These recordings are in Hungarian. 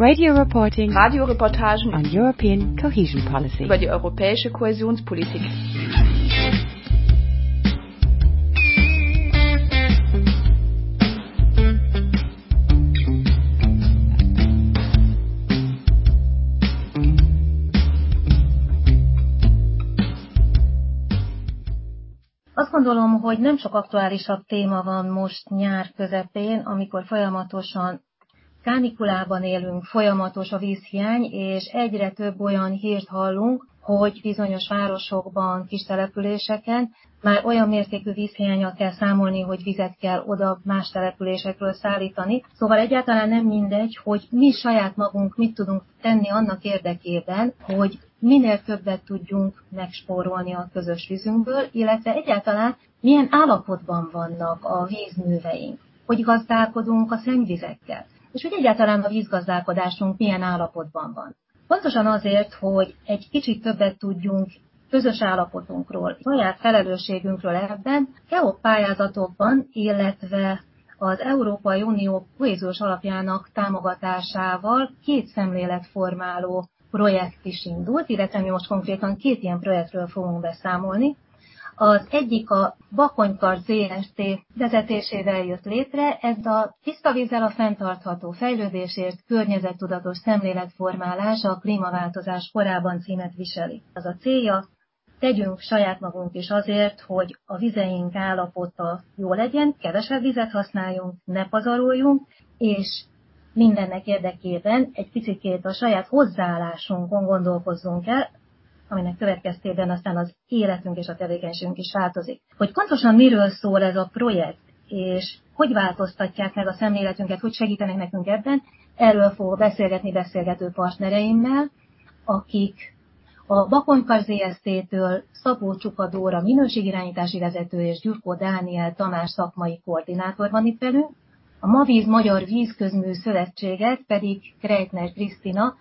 Radio reporting Radioreportagen on European cohesion policy. über die europäische Kohäsionspolitik. Azt gondolom, hogy nem sok aktuálisabb téma van most nyár közepén, amikor folyamatosan kánikulában élünk, folyamatos a vízhiány, és egyre több olyan hírt hallunk, hogy bizonyos városokban, kis településeken már olyan mértékű vízhiányal kell számolni, hogy vizet kell oda más településekről szállítani. Szóval egyáltalán nem mindegy, hogy mi saját magunk mit tudunk tenni annak érdekében, hogy minél többet tudjunk megspórolni a közös vízünkből, illetve egyáltalán milyen állapotban vannak a vízműveink, hogy gazdálkodunk a szennyvizekkel, és hogy egyáltalán a vízgazdálkodásunk milyen állapotban van. Pontosan azért, hogy egy kicsit többet tudjunk közös állapotunkról, saját felelősségünkről ebben, KEOP pályázatokban, illetve az Európai Unió kohéziós alapjának támogatásával két szemléletformáló projekt is indult, illetve mi most konkrétan két ilyen projektről fogunk beszámolni. Az egyik a Bakonykar ZST vezetésével jött létre, ez a tiszta vízzel a fenntartható fejlődésért környezettudatos szemléletformálás a klímaváltozás korában címet viseli. Az a célja, tegyünk saját magunk is azért, hogy a vizeink állapota jó legyen, kevesebb vizet használjunk, ne pazaroljunk, és mindennek érdekében egy picit a saját hozzáállásunkon gondolkozzunk el, aminek következtében aztán az életünk és a tevékenységünk is változik. Hogy pontosan miről szól ez a projekt, és hogy változtatják meg a szemléletünket, hogy segítenek nekünk ebben, erről fogok beszélgetni beszélgető partnereimmel, akik a Bakonykar ZST-től Szabó Csuka minőségirányítási vezető és Gyurkó Dániel Tamás szakmai koordinátor van itt velünk, a Mavíz Magyar Vízközmű Szövetséget pedig Krejtner Krisztina,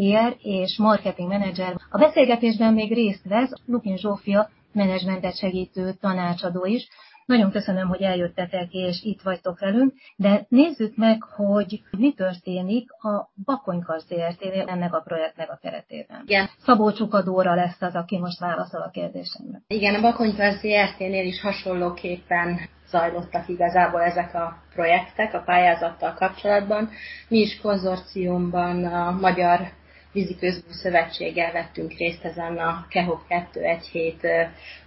PR és marketing menedzser. A beszélgetésben még részt vesz Lukin Zsófia, menedzsmentet segítő tanácsadó is. Nagyon köszönöm, hogy eljöttetek és itt vagytok velünk, de nézzük meg, hogy mi történik a Bakonykar zrt ennek a projektnek a keretében. Igen. Szabó Csukadóra lesz az, aki most válaszol a kérdésemre. Igen, a Bakonykar ZRT-nél is hasonlóképpen zajlottak igazából ezek a projektek a pályázattal kapcsolatban. Mi is konzorciumban a Magyar Vízi Közbú Szövetséggel vettünk részt ezen a KEHOP 217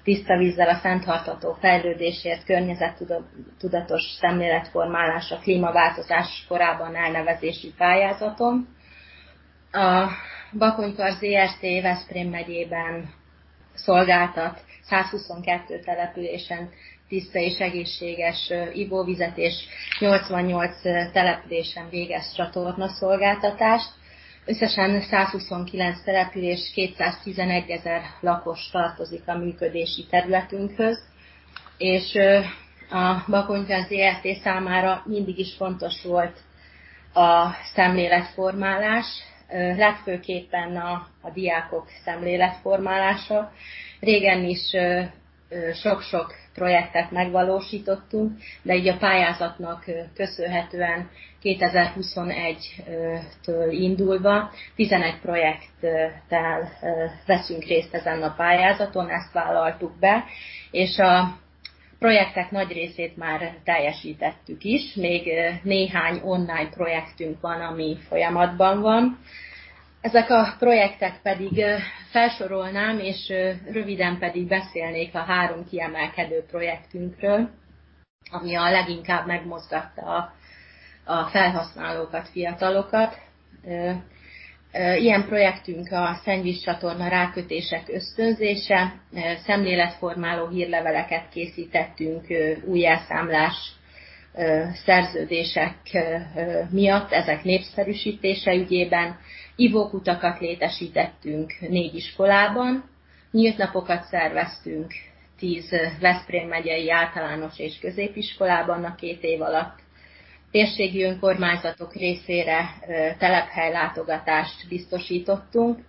tiszta vízzel a fenntartató fejlődésért, környezettudatos szemléletformálás a klímaváltozás korában elnevezési pályázaton. A Bakonykar ZRT Veszprém megyében szolgáltat 122 településen tiszta és egészséges ivóvizet, és 88 településen végez csatorna szolgáltatást. Összesen 129 település, 211 ezer lakos tartozik a működési területünkhöz, és a Bakonykán ZRT számára mindig is fontos volt a szemléletformálás, legfőképpen a, a diákok szemléletformálása. Régen is sok-sok projektet megvalósítottunk, de így a pályázatnak köszönhetően 2021-től indulva 11 projekttel veszünk részt ezen a pályázaton, ezt vállaltuk be, és a projektek nagy részét már teljesítettük is, még néhány online projektünk van, ami folyamatban van. Ezek a projektek pedig felsorolnám, és röviden pedig beszélnék a három kiemelkedő projektünkről, ami a leginkább megmozgatta a, a felhasználókat, fiatalokat. Ilyen projektünk a szennyvízcsatorna rákötések ösztönzése, szemléletformáló hírleveleket készítettünk újjelszámlás szerződések miatt, ezek népszerűsítése ügyében. Ivókutakat létesítettünk négy iskolában, nyílt napokat szerveztünk tíz Veszprém megyei általános és középiskolában a két év alatt. Térségi önkormányzatok részére telephelylátogatást biztosítottunk,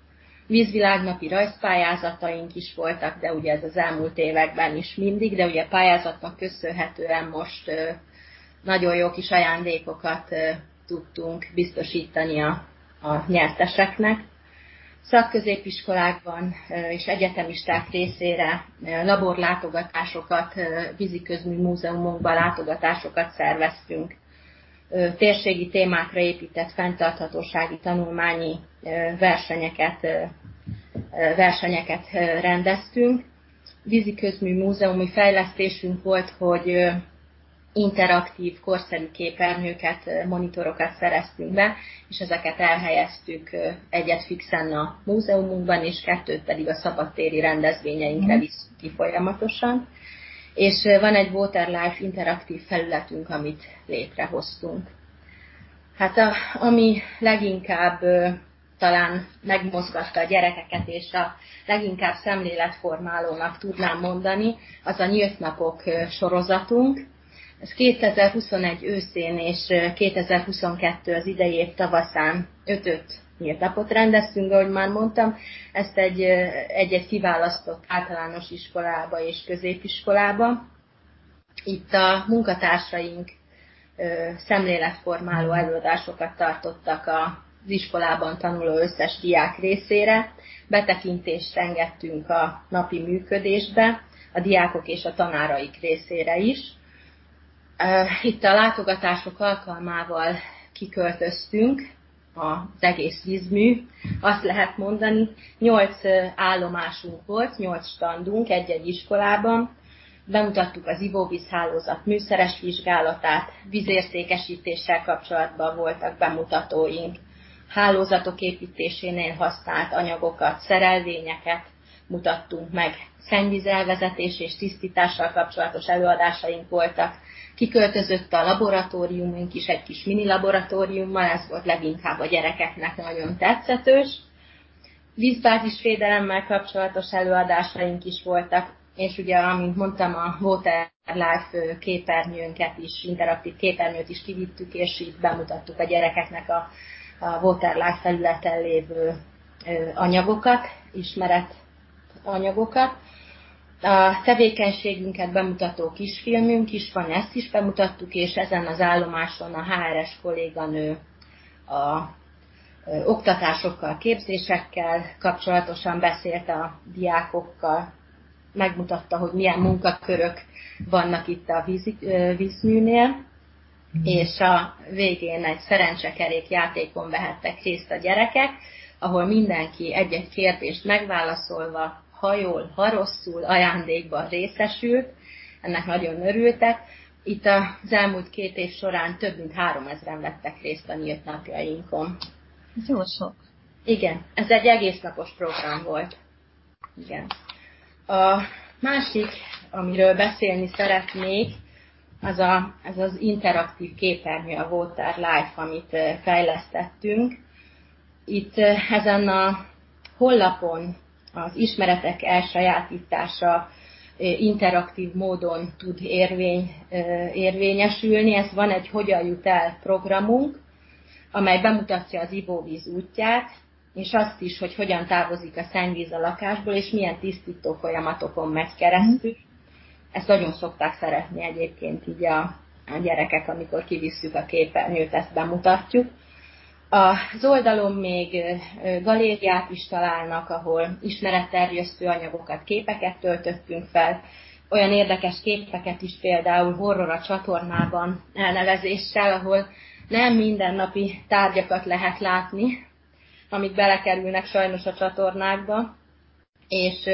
vízvilágnapi rajzpályázataink is voltak, de ugye ez az elmúlt években is mindig, de ugye pályázatnak köszönhetően most nagyon jó kis ajándékokat tudtunk biztosítani a, a nyerteseknek. Szakközépiskolákban és egyetemisták részére laborlátogatásokat, víziközmű múzeumokban látogatásokat szerveztünk. Térségi témákra épített fenntarthatósági tanulmányi versenyeket, versenyeket rendeztünk. Víziközmű múzeumi fejlesztésünk volt, hogy interaktív, korszerű képernyőket, monitorokat szereztünk be, és ezeket elhelyeztük egyet fixen a múzeumunkban, és kettőt pedig a szabadtéri rendezvényeinkre mhm. visszük ki folyamatosan. És van egy Waterlife interaktív felületünk, amit létrehoztunk. Hát a, ami leginkább talán megmozgatta a gyerekeket, és a leginkább szemléletformálónak tudnám mondani, az a nyílt napok sorozatunk, ez 2021 őszén és 2022 az idei év tavaszán ötöt nyílt napot rendeztünk, ahogy már mondtam. Ezt egy, egy-egy kiválasztott általános iskolába és középiskolába. Itt a munkatársaink szemléletformáló előadásokat tartottak az iskolában tanuló összes diák részére. Betekintést engedtünk a napi működésbe, a diákok és a tanáraik részére is itt a látogatások alkalmával kiköltöztünk az egész vízmű, azt lehet mondani, nyolc állomásunk volt, nyolc standunk egy-egy iskolában, bemutattuk az ivóvízhálózat műszeres vizsgálatát, vízértékesítéssel kapcsolatban voltak bemutatóink, hálózatok építésénél használt anyagokat, szerelvényeket mutattunk meg, szennyvízelvezetés és tisztítással kapcsolatos előadásaink voltak, Kiköltözött a laboratóriumunk is egy kis mini laboratóriummal, ez volt leginkább a gyerekeknek nagyon tetszetős. Vízbázisvédelemmel kapcsolatos előadásaink is voltak, és ugye, amint mondtam, a Water Life képernyőnket is, interaktív képernyőt is kivittük, és így bemutattuk a gyerekeknek a, a Water Life felületen lévő anyagokat, ismeret anyagokat. A tevékenységünket bemutató kisfilmünk is van, ezt is bemutattuk, és ezen az állomáson a HRS kolléganő a oktatásokkal, képzésekkel kapcsolatosan beszélt a diákokkal, megmutatta, hogy milyen munkakörök vannak itt a víz, vízműnél, és a végén egy szerencsekerék játékon vehettek részt a gyerekek, ahol mindenki egy-egy kérdést megválaszolva ha jól, ha rosszul ajándékban részesült, ennek nagyon örültek. Itt az elmúlt két év során több mint három ezeren vettek részt a nyílt napjainkon. Ez jó sok. Igen, ez egy egész napos program volt. Igen. A másik, amiről beszélni szeretnék, az a, ez az interaktív képernyő, a Water Life, amit fejlesztettünk. Itt ezen a hollapon az ismeretek elsajátítása interaktív módon tud érvény, érvényesülni. Ez van egy Hogyan jut el programunk, amely bemutatja az ivóvíz útját, és azt is, hogy hogyan távozik a szennyvíz a lakásból, és milyen tisztító folyamatokon megy keresztül. Ezt nagyon szokták szeretni egyébként így a, a gyerekek, amikor kivisszük a képernyőt, ezt bemutatjuk. Az oldalon még galériát is találnak, ahol ismeretterjesztő anyagokat, képeket töltöttünk fel, olyan érdekes képeket is például horror a csatornában elnevezéssel, ahol nem mindennapi tárgyakat lehet látni, amik belekerülnek sajnos a csatornákba, és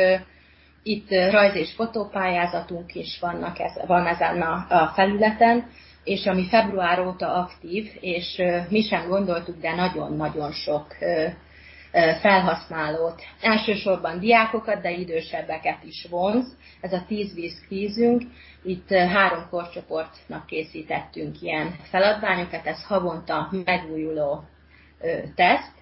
itt rajz- és fotópályázatunk is vannak, ez, van ezen a, a felületen, és ami február óta aktív, és mi sem gondoltuk, de nagyon-nagyon sok felhasználót, elsősorban diákokat, de idősebbeket is vonz. Ez a 10 víz kvízünk. Itt három korcsoportnak készítettünk ilyen feladványokat, ez havonta megújuló teszt,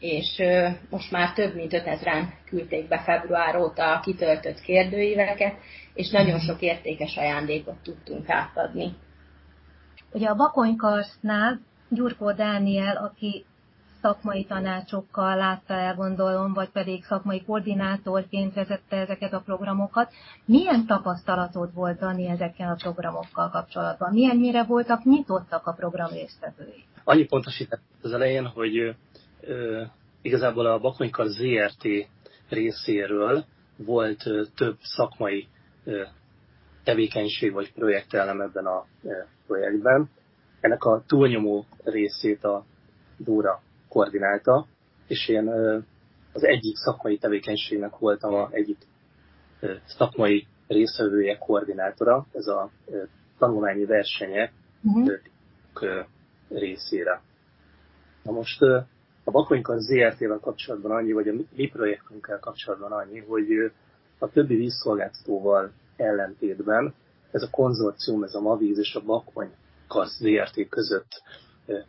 és most már több mint 5000-en küldték be február óta a kitöltött kérdőíveket, és nagyon sok értékes ajándékot tudtunk átadni. Ugye a Bakonykarsznál Gyurkó Dániel, aki szakmai tanácsokkal látta el, gondolom, vagy pedig szakmai koordinátorként vezette ezeket a programokat. Milyen tapasztalatod volt, Dani, ezekkel a programokkal kapcsolatban? Milyennyire voltak nyitottak a program résztvevői? Annyi pontosítás az elején, hogy ö, igazából a Bakonykar ZRT részéről volt ö, több szakmai ö, tevékenység vagy projektelem ebben a projektben. Ennek a túlnyomó részét a Dóra koordinálta, és én az egyik szakmai tevékenységnek voltam a egyik szakmai részvevője, koordinátora, ez a tanulmányi versenye uh-huh. részére. Na most a Bakonyka ZRT-vel kapcsolatban annyi, vagy a mi projektünkkel kapcsolatban annyi, hogy a többi vízszolgáltatóval ellentétben ez a konzorcium, ez a Mavíz és a Bakony Kasz ZRT között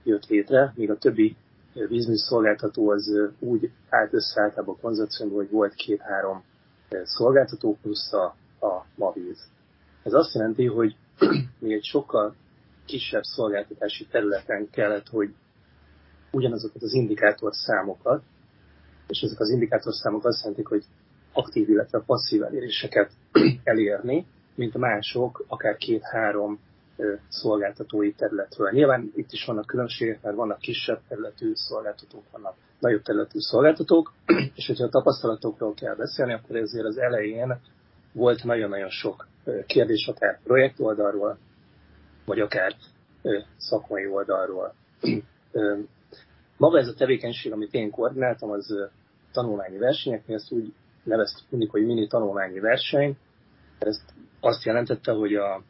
jött létre, míg a többi vízműsz szolgáltató az úgy állt össze általában a konzorciumban, hogy volt két-három szolgáltató plusz a, a Mavíz. Ez azt jelenti, hogy mi egy sokkal kisebb szolgáltatási területen kellett, hogy ugyanazokat az indikátor számokat, és ezek az indikátor számok azt jelentik, hogy aktív, illetve passzív eléréseket elérni, mint mások, akár két-három szolgáltatói területről. Nyilván itt is vannak különbségek, mert vannak kisebb területű szolgáltatók, vannak nagyobb területű szolgáltatók, és hogyha a tapasztalatokról kell beszélni, akkor ezért az elején volt nagyon-nagyon sok kérdés, akár projekt oldalról, vagy akár szakmai oldalról. Maga ez a tevékenység, amit én koordináltam, az tanulmányi versenyek, mi ezt úgy neveztük mindig, hogy mini tanulmányi verseny. Ez azt jelentette, hogy a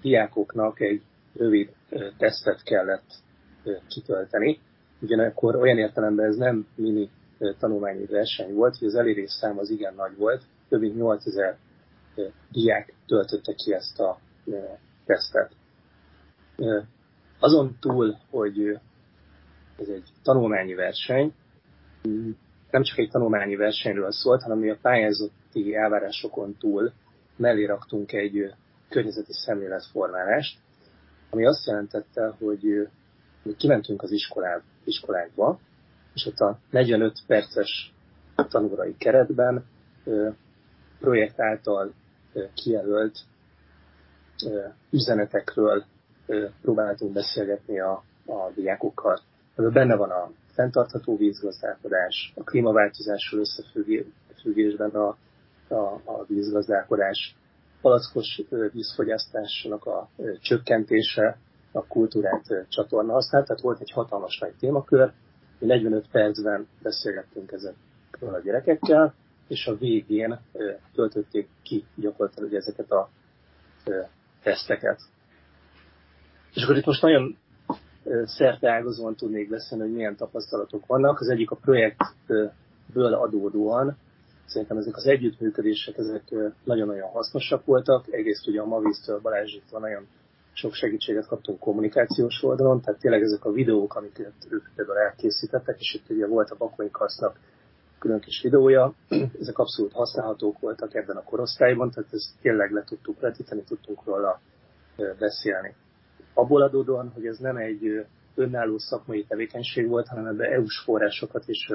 diákoknak egy rövid tesztet kellett kitölteni. Ugyanakkor olyan értelemben ez nem mini tanulmányi verseny volt, hogy az elérés szám az igen nagy volt. Több mint 8000 diák töltötte ki ezt a tesztet. Azon túl, hogy ez egy tanulmányi verseny, nem csak egy tanulmányi versenyről szólt, hanem a pályázati elvárásokon túl mellé raktunk egy környezeti szemléletformálást, ami azt jelentette, hogy kimentünk az iskolá, iskolákba, és ott a 45 perces tanulói keretben projekt által kijelölt üzenetekről próbáltunk beszélgetni a, a diákokkal. Ebben benne van a fenntartható vízgazdálkodás, a klímaváltozással összefüggésben a, a, a vízgazdálkodás, palackos vízfogyasztásnak a csökkentése, a kultúrát csatorna használt, tehát volt egy hatalmas nagy témakör, mi 45 percben beszélgettünk ezekről a gyerekekkel, és a végén töltötték ki gyakorlatilag ezeket a teszteket. És akkor itt most nagyon szerte ágazóan tudnék beszélni, hogy milyen tapasztalatok vannak. Az egyik a projektből adódóan Szerintem ezek az együttműködések ezek nagyon-nagyon hasznosak voltak. Egyrészt ugye a Mavisztől, Balázsiktól nagyon sok segítséget kaptunk kommunikációs oldalon, tehát tényleg ezek a videók, amiket ők például elkészítettek, és itt ugye volt a Bakonykasznak külön kis videója, ezek abszolút használhatók voltak ebben a korosztályban, tehát ezt tényleg le tudtuk vetíteni, tudtunk róla beszélni. Abból adódóan, hogy ez nem egy önálló szakmai tevékenység volt, hanem ebbe EU-s forrásokat is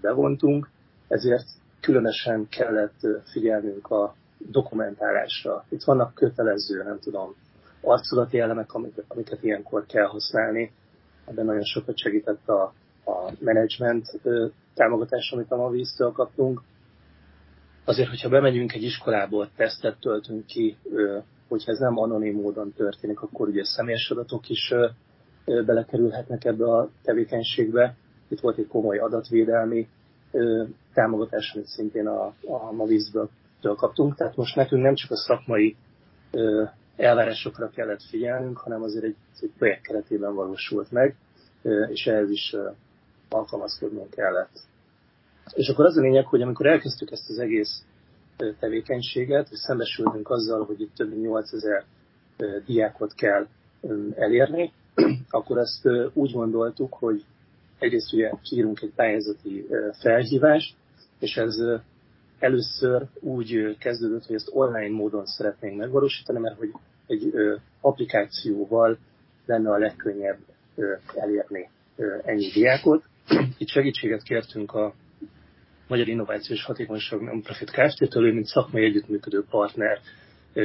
bevontunk, ezért különösen kellett figyelnünk a dokumentálásra. Itt vannak kötelező, nem tudom, arculati elemek, amiket, amiket ilyenkor kell használni. Ebben nagyon sokat segített a, a menedzsment támogatás, amit a Mavíztől kaptunk. Azért, hogyha bemegyünk egy iskolából, tesztet töltünk ki, hogyha ez nem anonim módon történik, akkor ugye személyes adatok is belekerülhetnek ebbe a tevékenységbe. Itt volt egy komoly adatvédelmi támogatás, amit szintén a, a Mavízből kaptunk. Tehát most nekünk nem csak a szakmai elvárásokra kellett figyelnünk, hanem azért egy, egy projekt keretében valósult meg, és ehhez is alkalmazkodnunk kellett. És akkor az a lényeg, hogy amikor elkezdtük ezt az egész tevékenységet, és szembesültünk azzal, hogy itt több mint 8000 diákot kell elérni, akkor ezt úgy gondoltuk, hogy egyrészt ugye kiírunk egy pályázati felhívást, és ez először úgy kezdődött, hogy ezt online módon szeretnénk megvalósítani, mert hogy egy applikációval lenne a legkönnyebb elérni ennyi diákot. Itt segítséget kértünk a Magyar Innovációs Hatékonyság Nonprofit Kft-től, mint szakmai együttműködő partner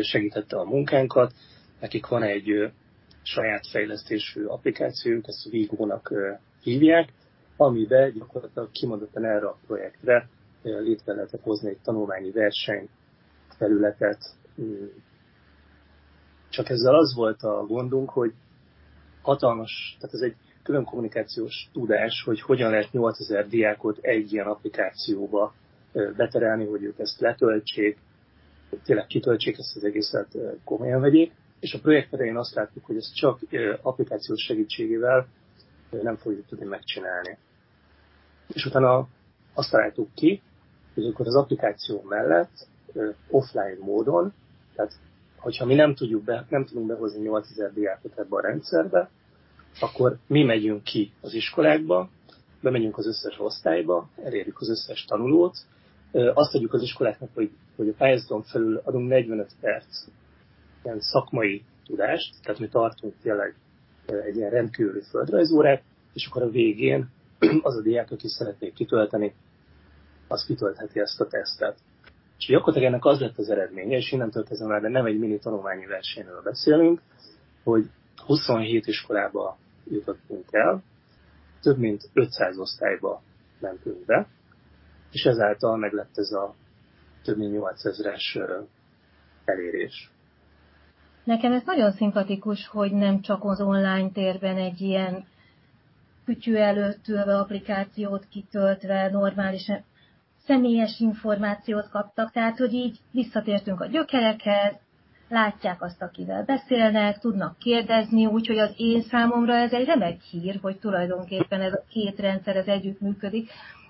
segítette a munkánkat. Nekik van egy saját fejlesztésű applikációjuk, ezt Vigo-nak hívják, amiben gyakorlatilag kimondottan erre a projektre létre lehetett hozni egy tanulmányi verseny területet. Hmm. Csak ezzel az volt a gondunk, hogy hatalmas, tehát ez egy külön kommunikációs tudás, hogy hogyan lehet 8000 diákot egy ilyen applikációba beterelni, hogy ők ezt letöltsék, tényleg kitöltsék ezt az egészet, komolyan vegyék. És a projekt azt láttuk, hogy ezt csak applikációs segítségével nem fogjuk tudni megcsinálni. És utána azt találtuk ki, hogy akkor az applikáció mellett offline módon, tehát hogyha mi nem, tudjuk be, nem tudunk behozni 8000 diákot ebbe a rendszerbe, akkor mi megyünk ki az iskolákba, bemegyünk az összes osztályba, elérjük az összes tanulót, azt adjuk az iskoláknak, hogy, hogy a pályázaton felül adunk 45 perc ilyen szakmai tudást, tehát mi tartunk tényleg egy ilyen rendkívüli földrajzórát, és akkor a végén az a diák, aki szeretné kitölteni, az kitöltheti ezt a tesztet. És gyakorlatilag ennek az lett az eredménye, és innentől kezdve már de nem egy mini tanulmányi versenyről beszélünk, hogy 27 iskolába jutottunk el, több mint 500 osztályba mentünk be, és ezáltal meg lett ez a több mint 8000-es elérés. Nekem ez nagyon szimpatikus, hogy nem csak az online térben egy ilyen kütyű előtt ülve applikációt kitöltve normálisan személyes információt kaptak, tehát hogy így visszatértünk a gyökerekhez, látják azt, akivel beszélnek, tudnak kérdezni, úgyhogy az én számomra ez egy remek hír, hogy tulajdonképpen ez a két rendszer ez együtt működik,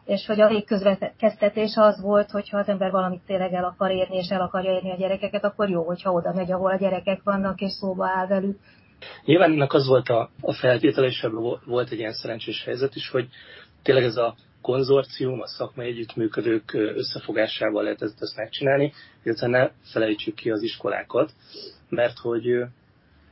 és hogy a végközvetkeztetés az volt, hogy ha az ember valamit tényleg el akar érni, és el akarja érni a gyerekeket, akkor jó, hogyha oda megy, ahol a gyerekek vannak, és szóba áll velük. Nyilván ennek az volt a, a feltétel, és volt egy ilyen szerencsés helyzet is, hogy tényleg ez a konzorcium, a szakmai együttműködők összefogásával lehet ezt, ezt megcsinálni, illetve ne felejtsük ki az iskolákat, mert hogy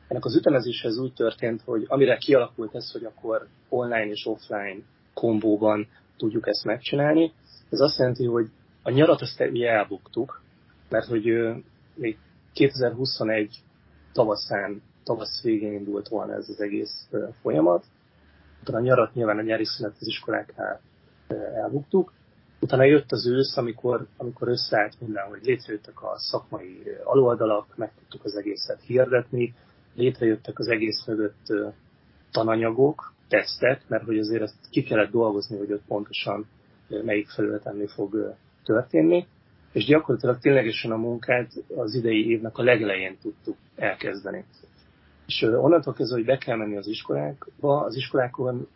ennek az ütemezéshez úgy történt, hogy amire kialakult ez, hogy akkor online és offline kombóban tudjuk ezt megcsinálni, ez azt jelenti, hogy a nyarat azt elbuktuk, mert hogy még 2021 tavaszán, tavasz végén indult volna ez az egész folyamat. Utána a nyarat nyilván a nyári szünet az iskoláknál elbuktuk. Utána jött az ősz, amikor, amikor összeállt minden, hogy létrejöttek a szakmai aloldalak, meg tudtuk az egészet hirdetni, létrejöttek az egész mögött tananyagok, tesztek, mert hogy azért ezt ki kellett dolgozni, hogy ott pontosan melyik felületen fog történni, és gyakorlatilag ténylegesen a munkát az idei évnek a legelején tudtuk elkezdeni. És onnantól kezdve, hogy be kell menni az iskolákba, az iskolákon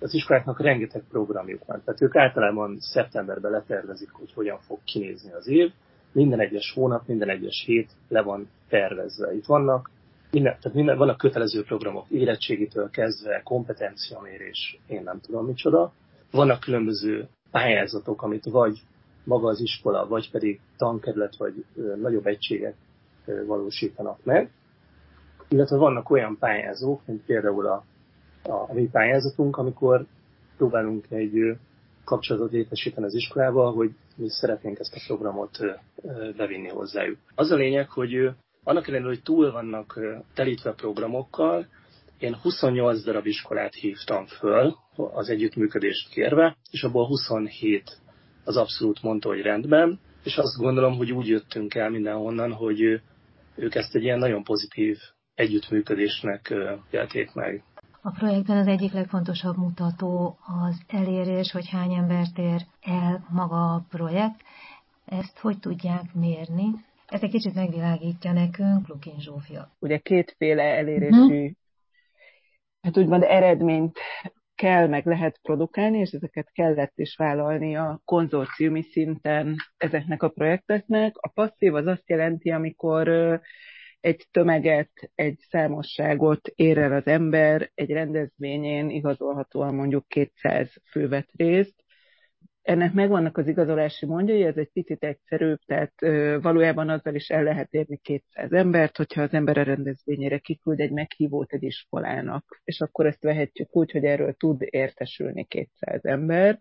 az iskoláknak rengeteg programjuk van. Tehát ők általában szeptemberben letervezik, hogy hogyan fog kinézni az év. Minden egyes hónap, minden egyes hét le van tervezve. Itt vannak minden, tehát minden, vannak kötelező programok, érettségitől kezdve, kompetenciamérés, én nem tudom micsoda. Vannak különböző pályázatok, amit vagy maga az iskola, vagy pedig tankerület, vagy ö, nagyobb egységek ö, valósítanak meg. Illetve vannak olyan pályázók, mint például a a mi pályázatunk, amikor próbálunk egy kapcsolatot létesíteni az iskolába, hogy mi szeretnénk ezt a programot bevinni hozzájuk. Az a lényeg, hogy annak ellenére, hogy túl vannak telítve programokkal, én 28 darab iskolát hívtam föl az együttműködést kérve, és abból 27 az abszolút mondta, hogy rendben, és azt gondolom, hogy úgy jöttünk el mindenhonnan, hogy ők ezt egy ilyen nagyon pozitív együttműködésnek élték meg. A projektben az egyik legfontosabb mutató az elérés, hogy hány embert ér el maga a projekt. Ezt hogy tudják mérni? Ez egy kicsit megvilágítja nekünk Lukin Zsófia. Ugye kétféle elérésű, hmm. hát úgymond eredményt kell, meg lehet produkálni, és ezeket kellett is vállalni a konzorciumi szinten ezeknek a projekteknek. A passzív az azt jelenti, amikor egy tömeget, egy számosságot ér el az ember, egy rendezvényén igazolhatóan mondjuk 200 fő vett részt, ennek megvannak az igazolási mondjai, ez egy picit egyszerűbb, tehát valójában azzal is el lehet érni 200 embert, hogyha az ember a rendezvényére kiküld egy meghívót egy iskolának, és akkor ezt vehetjük úgy, hogy erről tud értesülni 200 ember.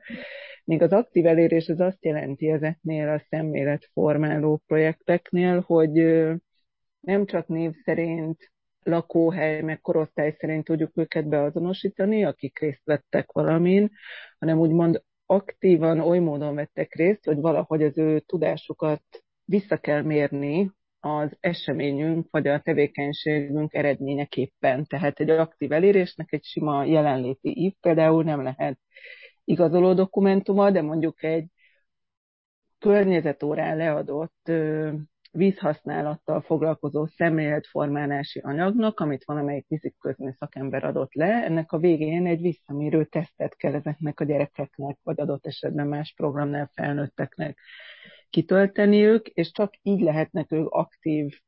Míg az aktív elérés az azt jelenti ezeknél a szemléletformáló projekteknél, hogy nem csak név szerint lakóhely, meg korosztály szerint tudjuk őket beazonosítani, akik részt vettek valamin, hanem úgymond aktívan oly módon vettek részt, hogy valahogy az ő tudásukat vissza kell mérni az eseményünk vagy a tevékenységünk eredményeképpen. Tehát egy aktív elérésnek egy sima jelenléti ív például nem lehet igazoló dokumentuma, de mondjuk egy környezetórán leadott vízhasználattal foglalkozó szemléletformálási anyagnak, amit valamelyik fizikközmű szakember adott le. Ennek a végén egy visszamérő tesztet kell ezeknek a gyerekeknek, vagy adott esetben más programnál felnőtteknek kitölteniük, és csak így lehetnek ők aktív,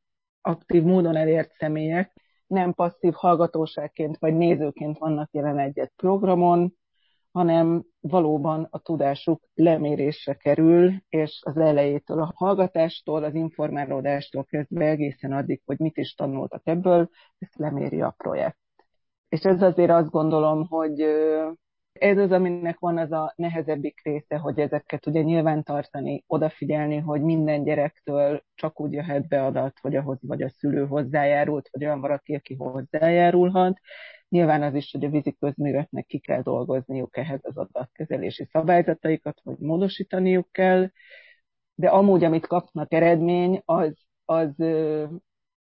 aktív módon elért személyek, nem passzív hallgatóságként vagy nézőként vannak jelen egy programon, hanem valóban a tudásuk lemérésre kerül, és az elejétől a hallgatástól, az informálódástól kezdve egészen addig, hogy mit is tanultak ebből, ezt leméri a projekt. És ez azért azt gondolom, hogy ez az, aminek van az a nehezebbik része, hogy ezeket ugye nyilván tartani, odafigyelni, hogy minden gyerektől csak úgy jöhet be adat, hogy ahhoz vagy a szülő hozzájárult, vagy olyan valaki, aki hozzájárulhat, Nyilván az is, hogy a vízi közműveknek ki kell dolgozniuk ehhez az adatkezelési szabályzataikat, hogy módosítaniuk kell, de amúgy, amit kapnak eredmény, az, az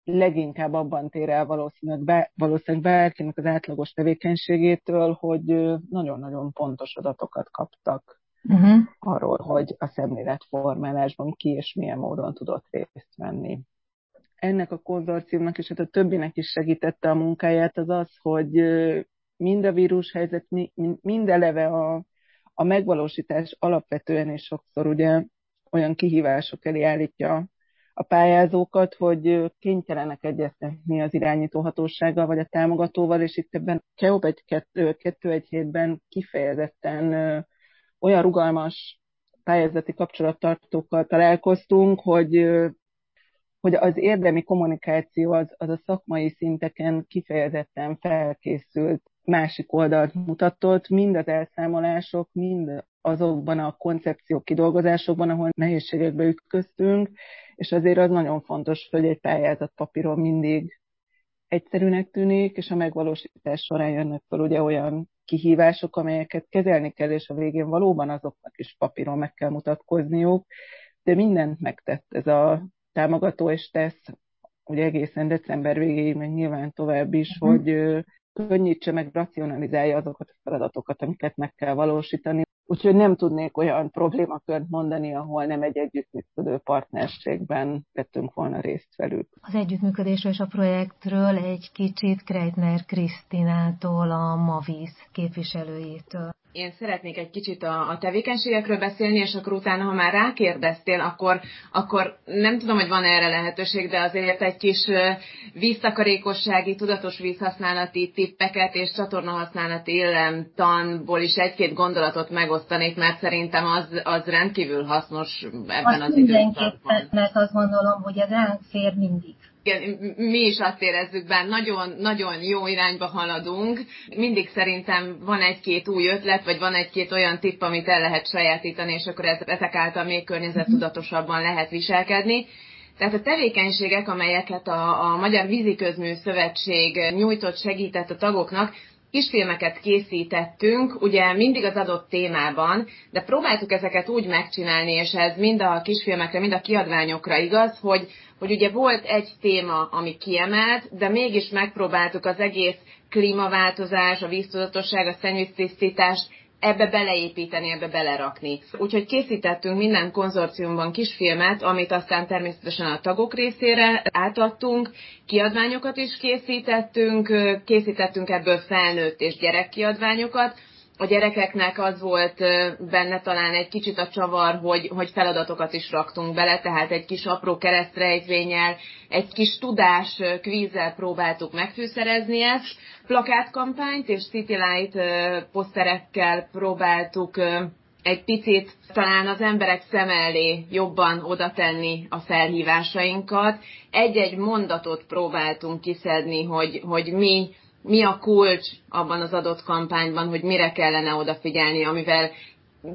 leginkább abban tér el valószínűleg, be, valószínűleg bárkinek az átlagos tevékenységétől, hogy nagyon-nagyon pontos adatokat kaptak uh-huh. arról, hogy a szemléletformálásban ki és milyen módon tudott részt venni ennek a konzorciumnak és hát a többinek is segítette a munkáját az az, hogy mind a vírushelyzet, mind eleve a, a megvalósítás alapvetően és sokszor ugye olyan kihívások elé állítja a pályázókat, hogy kénytelenek egyeztetni az irányító hatósággal vagy a támogatóval, és itt ebben egy hétben kifejezetten olyan rugalmas pályázati kapcsolattartókkal találkoztunk, hogy hogy az érdemi kommunikáció az, az a szakmai szinteken kifejezetten felkészült másik oldalt mutatott, mind az elszámolások, mind azokban a koncepciók kidolgozásokban, ahol nehézségekbe ütköztünk, és azért az nagyon fontos, hogy egy pályázat papíron mindig egyszerűnek tűnik, és a megvalósítás során jönnek fel ugye olyan kihívások, amelyeket kezelni kell, és a végén valóban azoknak is papíron meg kell mutatkozniuk, de mindent megtett ez a támogató és tesz, ugye egészen december végéig, meg nyilván tovább is, uh-huh. hogy könnyítse meg, racionalizálja azokat a feladatokat, amiket meg kell valósítani. Úgyhogy nem tudnék olyan problémakört mondani, ahol nem egy együttműködő partnerségben vettünk volna részt velük. Az együttműködésről és a projektről egy kicsit Kreitner Krisztinától, a Mavis képviselőjétől én szeretnék egy kicsit a, a tevékenységekről beszélni, és akkor utána, ha már rákérdeztél, akkor, akkor nem tudom, hogy van erre lehetőség, de azért egy kis víztakarékossági, tudatos vízhasználati tippeket és csatornahasználati illemtanból is egy-két gondolatot megosztanék, mert szerintem az, az rendkívül hasznos ebben azt az időszakban. Mert azt gondolom, hogy ez ránk fér mindig igen, mi is azt érezzük bár nagyon, nagyon jó irányba haladunk. Mindig szerintem van egy-két új ötlet, vagy van egy-két olyan tipp, amit el lehet sajátítani, és akkor ezek által még környezettudatosabban lehet viselkedni. Tehát a tevékenységek, amelyeket a, a Magyar Víziközmű Szövetség nyújtott, segített a tagoknak, kisfilmeket készítettünk, ugye mindig az adott témában, de próbáltuk ezeket úgy megcsinálni, és ez mind a kisfilmekre, mind a kiadványokra igaz, hogy, hogy ugye volt egy téma, ami kiemelt, de mégis megpróbáltuk az egész klímaváltozás, a víztudatosság, a szennyvíztisztítás ebbe beleépíteni, ebbe belerakni. Úgyhogy készítettünk minden konzorciumban kisfilmet, amit aztán természetesen a tagok részére átadtunk, kiadványokat is készítettünk, készítettünk ebből felnőtt és gyerekkiadványokat, a gyerekeknek az volt benne talán egy kicsit a csavar, hogy, hogy feladatokat is raktunk bele, tehát egy kis apró keresztrejtvényel, egy kis tudás kvízzel próbáltuk megfűszerezni ezt. Plakátkampányt és City Light poszterekkel próbáltuk egy picit talán az emberek szem elé jobban oda tenni a felhívásainkat. Egy-egy mondatot próbáltunk kiszedni, hogy, hogy mi mi a kulcs abban az adott kampányban, hogy mire kellene odafigyelni, amivel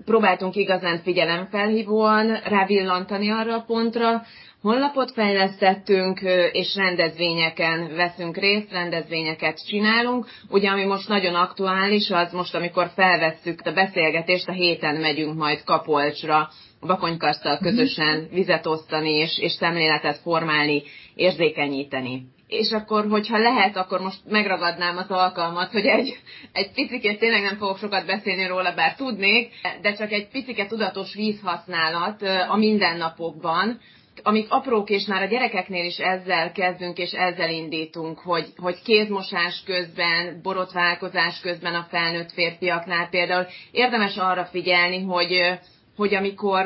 próbáltunk igazán figyelemfelhívóan rávillantani arra a pontra, honlapot fejlesztettünk, és rendezvényeken veszünk részt, rendezvényeket csinálunk. Ugye, ami most nagyon aktuális, az most, amikor felvesszük a beszélgetést, a héten megyünk majd Kapolcsra, Bakonykarsztal mhm. közösen vizet osztani, és, és szemléletet formálni, érzékenyíteni és akkor, hogyha lehet, akkor most megragadnám az alkalmat, hogy egy, egy picit, tényleg nem fogok sokat beszélni róla, bár tudnék, de csak egy picit tudatos vízhasználat a mindennapokban, amik aprók, és már a gyerekeknél is ezzel kezdünk, és ezzel indítunk, hogy, hogy kézmosás közben, borotválkozás közben a felnőtt férfiaknál például érdemes arra figyelni, hogy hogy amikor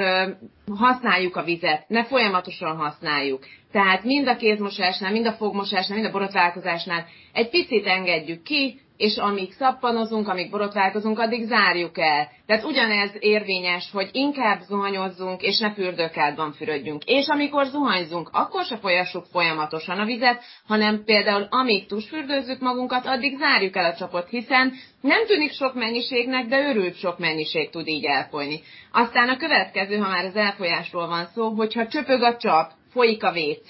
használjuk a vizet, ne folyamatosan használjuk. Tehát mind a kézmosásnál, mind a fogmosásnál, mind a borotválkozásnál egy picit engedjük ki, és amíg szappanozunk, amíg borotválkozunk, addig zárjuk el. Tehát ugyanez érvényes, hogy inkább zuhanyozzunk, és ne fürdőkádban fürödjünk. És amikor zuhanyzunk, akkor se folyassuk folyamatosan a vizet, hanem például amíg tusfürdőzzük magunkat, addig zárjuk el a csapot, hiszen nem tűnik sok mennyiségnek, de örült sok mennyiség tud így elfolyni. Aztán a következő, ha már az elfolyásról van szó, hogyha csöpög a csap, folyik a WC,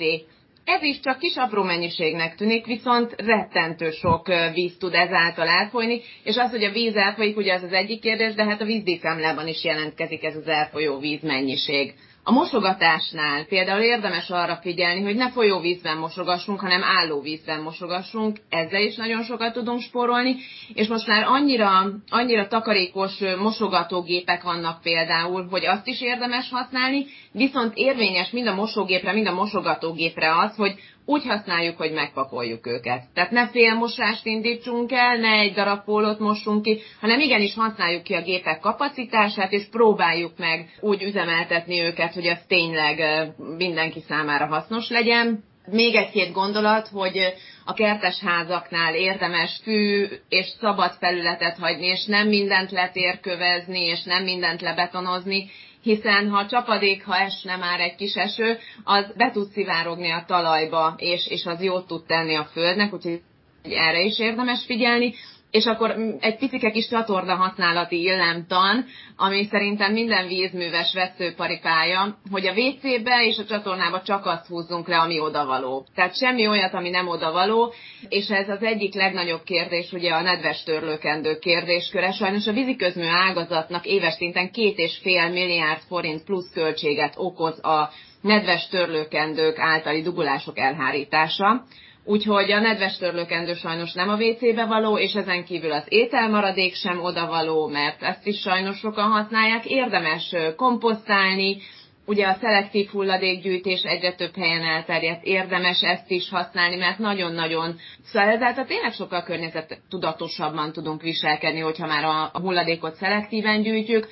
ez is csak kis apró mennyiségnek tűnik, viszont rettentő sok víz tud ezáltal elfolyni, és az, hogy a víz elfolyik, ugye az az egyik kérdés, de hát a vízdíjszámlában is jelentkezik ez az elfolyó víz mennyiség. A mosogatásnál például érdemes arra figyelni, hogy ne folyóvízben mosogassunk, hanem állóvízben mosogassunk, ezzel is nagyon sokat tudunk spórolni, és most már annyira, annyira takarékos mosogatógépek vannak például, hogy azt is érdemes használni, viszont érvényes mind a mosógépre, mind a mosogatógépre az, hogy úgy használjuk, hogy megpakoljuk őket. Tehát ne félmosást indítsunk el, ne egy darab pólót mossunk ki, hanem igenis használjuk ki a gépek kapacitását, és próbáljuk meg úgy üzemeltetni őket, hogy ez tényleg mindenki számára hasznos legyen. Még egy-két gondolat, hogy a kertes házaknál érdemes fű és szabad felületet hagyni, és nem mindent letérkövezni, és nem mindent lebetonozni, hiszen ha csapadék, ha esne már egy kis eső, az be tud szivárogni a talajba, és, és az jót tud tenni a földnek, úgyhogy erre is érdemes figyelni és akkor egy picike kis csatorna használati illemtan, ami szerintem minden vízműves veszőparipája, hogy a WC-be és a csatornába csak azt húzzunk le, ami odavaló. Tehát semmi olyat, ami nem odavaló, és ez az egyik legnagyobb kérdés, ugye a nedves törlőkendő kérdésköre. Sajnos a víziközmű ágazatnak éves szinten két és fél milliárd forint plusz költséget okoz a nedves törlőkendők általi dugulások elhárítása Úgyhogy a nedves törlőkendő sajnos nem a WC-be való, és ezen kívül az ételmaradék sem oda való, mert ezt is sajnos sokan használják. Érdemes komposztálni, ugye a szelektív hulladékgyűjtés egyre több helyen elterjedt, érdemes ezt is használni, mert nagyon-nagyon, szóval ezáltal tényleg sokkal környezettudatosabban tudunk viselkedni, hogyha már a hulladékot szelektíven gyűjtjük,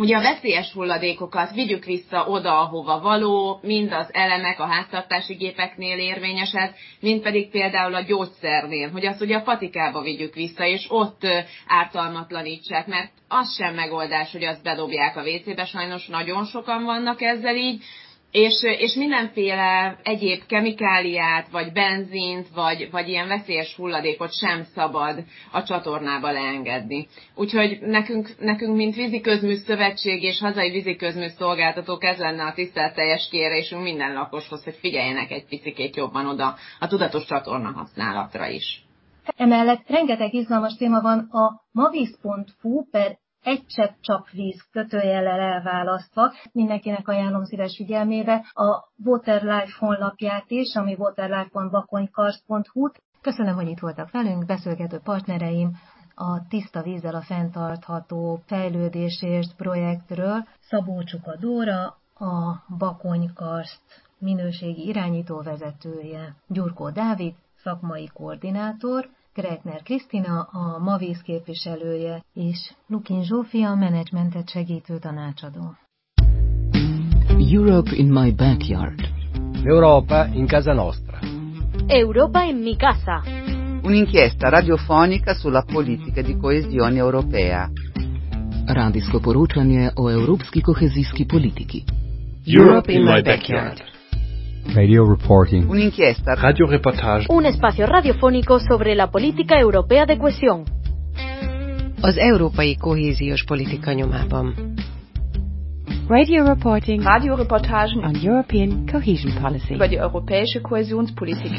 Ugye a veszélyes hulladékokat vigyük vissza oda, ahova való, mind az elemek a háztartási gépeknél érvényes ez, mind pedig például a gyógyszernél, hogy azt ugye a patikába vigyük vissza, és ott ártalmatlanítsák, mert az sem megoldás, hogy azt bedobják a WC-be, sajnos nagyon sokan vannak ezzel így, és, és mindenféle egyéb kemikáliát, vagy benzint, vagy, vagy ilyen veszélyes hulladékot sem szabad a csatornába leengedni. Úgyhogy nekünk, nekünk mint víziközmű szövetség és hazai víziközmű szolgáltatók ez lenne a tisztelteljes kérésünk minden lakoshoz, hogy figyeljenek egy picit jobban oda a tudatos csatorna használatra is. Emellett rengeteg izgalmas téma van a mavis.hu per egy csepp csapvíz kötőjellel elválasztva. Mindenkinek ajánlom szíves figyelmébe a Waterlife honlapját is, ami waterlife.bakonykarst.hu. Köszönöm, hogy itt voltak velünk, beszélgető partnereim, a Tiszta vízzel a fenntartható fejlődésért projektről. Szabó Csuka Dóra, a Bakonykarszt minőségi irányító vezetője, Gyurkó Dávid, szakmai koordinátor, Gretner Krisztina, a Mavíz képviselője, és Lukin Zsófia, a menedzsmentet segítő tanácsadó. Europe in my backyard. L'Europa in casa nostra. Europa in mi casa. Un'inchiesta radiofonica sulla politica di coesione europea. Radijsko poročanje o evropski kohezijski politiki. Europe in my backyard. Radio reporting. Un'inchiesta Radioreportage. Un espacio radiofónico sobre la política europea de cohesión. Az európai kohéziós politika nyomában. Radio reporting Radioreportagen on European cohesion policy. über die europäische Kohäsionspolitik.